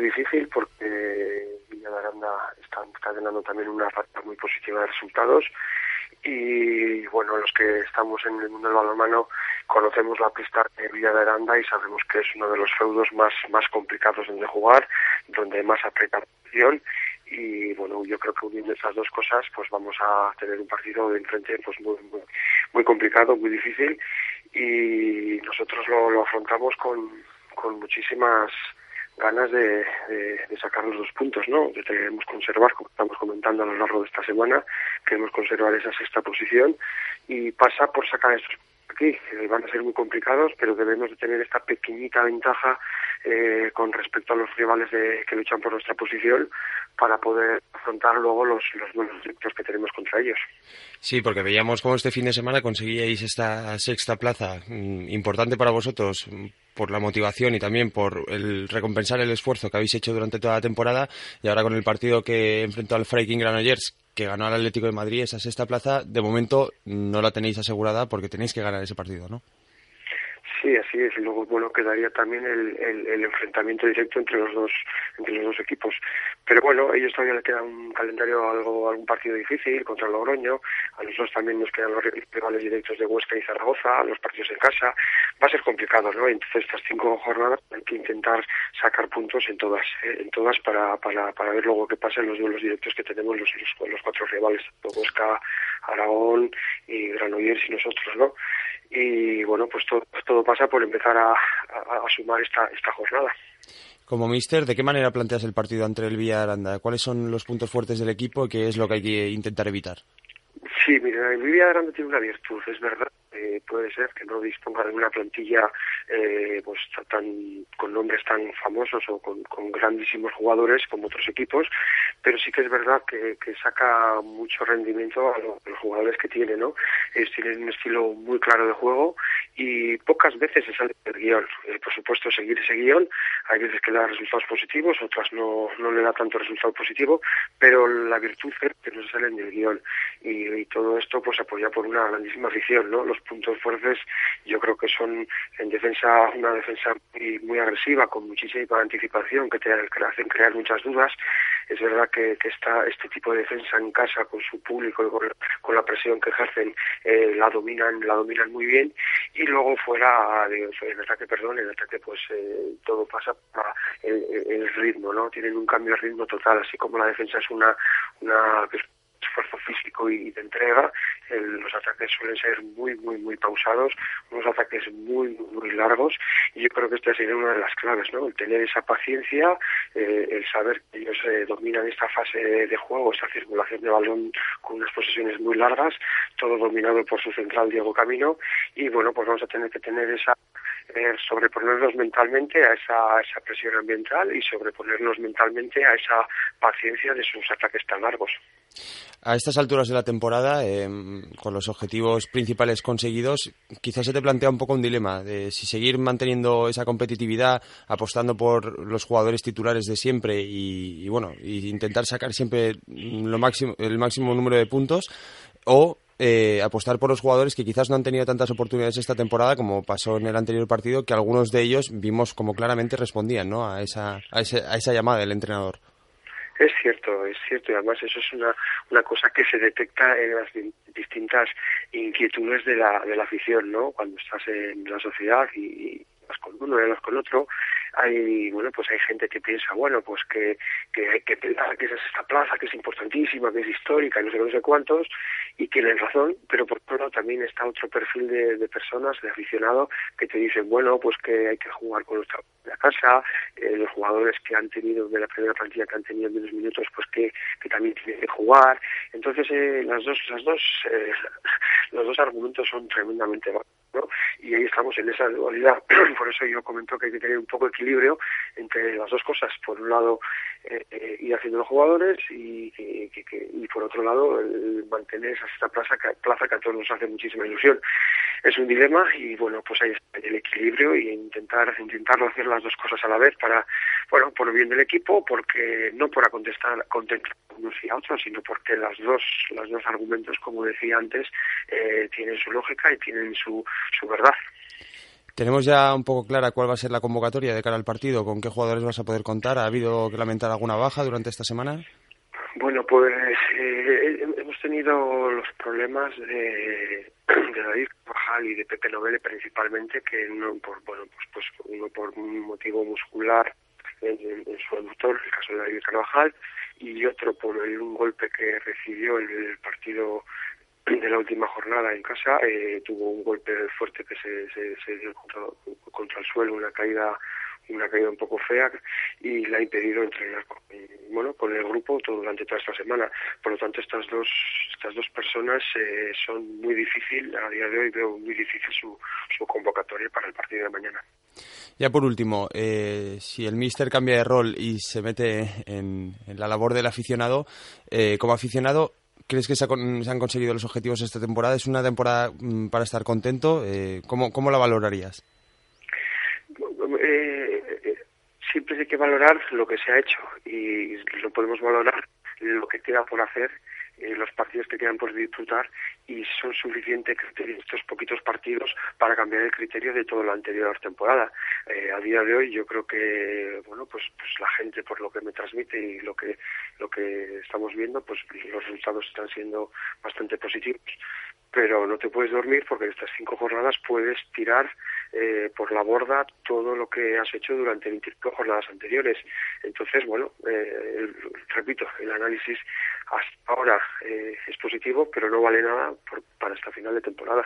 muy difícil porque Villa de Aranda está encadenando también una racha muy positiva de resultados. Y bueno, los que estamos en el mundo del balonmano conocemos la pista de Villa de Aranda y sabemos que es uno de los feudos más, más complicados donde jugar, donde más aprieta la y bueno, yo creo que uniendo esas dos cosas pues vamos a tener un partido de enfrente pues muy, muy, complicado, muy difícil. Y nosotros lo, lo afrontamos con, con muchísimas ganas de, de, sacar los dos puntos, ¿no? Que queremos conservar, como estamos comentando a lo largo de esta semana, queremos conservar esa sexta posición y pasa por sacar estos aquí, que van a ser muy complicados, pero debemos de tener esta pequeñita ventaja eh, con respecto a los rivales de, que luchan por nuestra posición para poder afrontar luego los, los buenos directos que tenemos contra ellos. Sí, porque veíamos cómo este fin de semana conseguíais esta sexta plaza mm, importante para vosotros mm, por la motivación y también por el recompensar el esfuerzo que habéis hecho durante toda la temporada y ahora con el partido que enfrentó al Freiking Granollers que ganó al Atlético de Madrid esa sexta plaza, de momento no la tenéis asegurada porque tenéis que ganar ese partido, ¿no? Sí, así es. Y luego, bueno, quedaría también el, el, enfrentamiento directo entre los dos entre los dos equipos. Pero bueno, ellos todavía le queda un calendario, algo algún partido difícil contra Logroño. A nosotros también nos quedan los rivales directos de Huesca y Zaragoza, los partidos en casa. Va a ser complicado, ¿no? Entonces, estas cinco jornadas hay que intentar sacar puntos en todas, ¿eh? en todas para, para, para ver luego qué pasa en los duelos directos que tenemos los, los, cuatro rivales, Huesca, Aragón y Granollers y nosotros, ¿no? Y bueno, pues todo, todo pasa por empezar a, a, sumar esta, esta jornada. Como mister, ¿de qué manera planteas el partido entre el Villa Aranda? ¿Cuáles son los puntos fuertes del equipo y qué es lo que hay que intentar evitar? Sí, mira, el Villa Aranda tiene una virtud, es verdad. Eh, puede ser que no disponga de una plantilla eh, pues tan con nombres tan famosos o con, con, grandísimos jugadores como otros equipos, pero sí que es verdad que, que saca mucho rendimiento a, los jugadores que tiene, ¿no? Ellos tienen un estilo muy claro de juego y pocas veces se sale del guion. Eh, por supuesto, seguir ese guion, hay veces que da resultados positivos, otras no, no le da tanto resultado positivo, pero la virtud es que no se salen del guion y, todo esto pues apoya por una grandísima afición, ¿no? Los puntos fuertes yo creo que son en defensa, una defensa muy, muy agresiva, con muchísima anticipación, que te hacen crear muchas dudas. Es verdad que, que esta, este tipo de defensa en casa con su público y con, la presión que ejercen eh, la dominan la dominan muy bien. Y luego fuera de, en ataque perdón en ataque pues eh, todo pasa para el, ritmo no tienen un cambio de ritmo total así como la defensa es una una esfuerzo físico y de entrega. los ataques suelen ser muy, muy, muy pausados, unos ataques muy, muy largos y yo creo que esta sería una de las claves, ¿no? El tener esa paciencia, eh, el saber que ellos eh, dominan esta fase de juego, esa circulación de balón con unas posesiones muy largas, todo dominado por su central Diego Camino y bueno, pues vamos a tener que tener esa eh, sobreponernos mentalmente a esa, esa presión ambiental y sobreponernos mentalmente a esa paciencia de sus ataques tan largos. A estas alturas de la temporada, em, con los objetivos principales conseguidos, quizás se te plantea un poco un dilema de si seguir manteniendo esa competitividad, apostando por los jugadores titulares de siempre y, bueno, intentar sacar siempre lo máximo, el máximo número de puntos, o eh, apostar por los jugadores que quizás no han tenido tantas oportunidades esta temporada como pasó en el anterior partido, que algunos de ellos vimos como claramente respondían ¿no? a, esa, a, a esa llamada del entrenador. Es cierto, es cierto, y además eso es una, una cosa que se detecta en las distintas inquietudes de la, de la afición, ¿no? Cuando estás en la sociedad y, vas con uno y vas con otro, hay bueno pues hay gente que piensa bueno pues que, que hay que pensar que es esta plaza que es importantísima que es histórica no sé no sé cuántos y tienen razón pero por otro lado también está otro perfil de, de personas de aficionado que te dicen bueno pues que hay que jugar con nuestra casa eh, los jugadores que han tenido de la primera plantilla que han tenido menos minutos pues que, que también tienen que jugar. Entonces eh, las dos las dos eh, los dos argumentos son tremendamente ¿no? y ahí estamos en esa dualidad por eso yo comento que hay que tener un poco de equilibrio entre las dos cosas. Por un lado, eh, eh, ir haciendo los jugadores y, y por otro lado, mantener esa plaza que, plaza que a todos nos hace muchísima ilusión. Es un dilema y bueno, pues ahí está el equilibrio y intentar intentarlo hacer las dos cosas a la vez para, bueno, por bien del equipo, porque no para contestar, contentar unos y a otros, sino porque las dos, los dos argumentos, como decía antes, eh, tienen su lógica y tienen su, su verdad. ¿Tenemos ya un poco clara cuál va a ser la convocatoria de cara al partido? ¿Con qué jugadores vas a poder contar? ¿Ha habido que lamentar alguna baja durante esta semana? Bueno, pues eh, hemos tenido los problemas de, David Bajal y de Pepe Novele principalmente, que no por bueno pues, pues uno por un motivo muscular en, su aductor, el caso de David Carvajal, y otro por un golpe que recibió en el partido de la última jornada en casa. Eh, tuvo un golpe fuerte que se, se, dio contra, el suelo, una caída una caída un poco fea y le ha impedido entrenar con, bueno con el grupo todo, durante toda esta semana por lo tanto estas dos estas dos personas eh, son muy difícil a día de hoy veo muy difícil su, su convocatoria para el partido de mañana ya por último eh, si el míster cambia de rol y se mete en, la labor del aficionado eh, como aficionado ¿Crees que se, han conseguido los objetivos esta temporada? ¿Es una temporada mm, para estar contento? Eh, ¿cómo, ¿Cómo la valorarías? Eh, siempre hay que valorar lo que se ha hecho y lo podemos valorar lo que queda por hacer eh, los partidos que quedan por disfrutar y son suficientes estos poquitos partidos para cambiar el criterio de todo lo anterior la temporada. Eh, a día de hoy yo creo que bueno pues pues la gente por lo que me transmite y lo que lo que estamos viendo pues los resultados están siendo bastante positivos pero no te puedes dormir porque en estas cinco jornadas puedes tirar eh, por la borda todo lo que has hecho durante 25 jornadas anteriores. Entonces, bueno, eh, repito, el análisis hasta ahora eh, es positivo, pero no vale nada para esta final de temporada.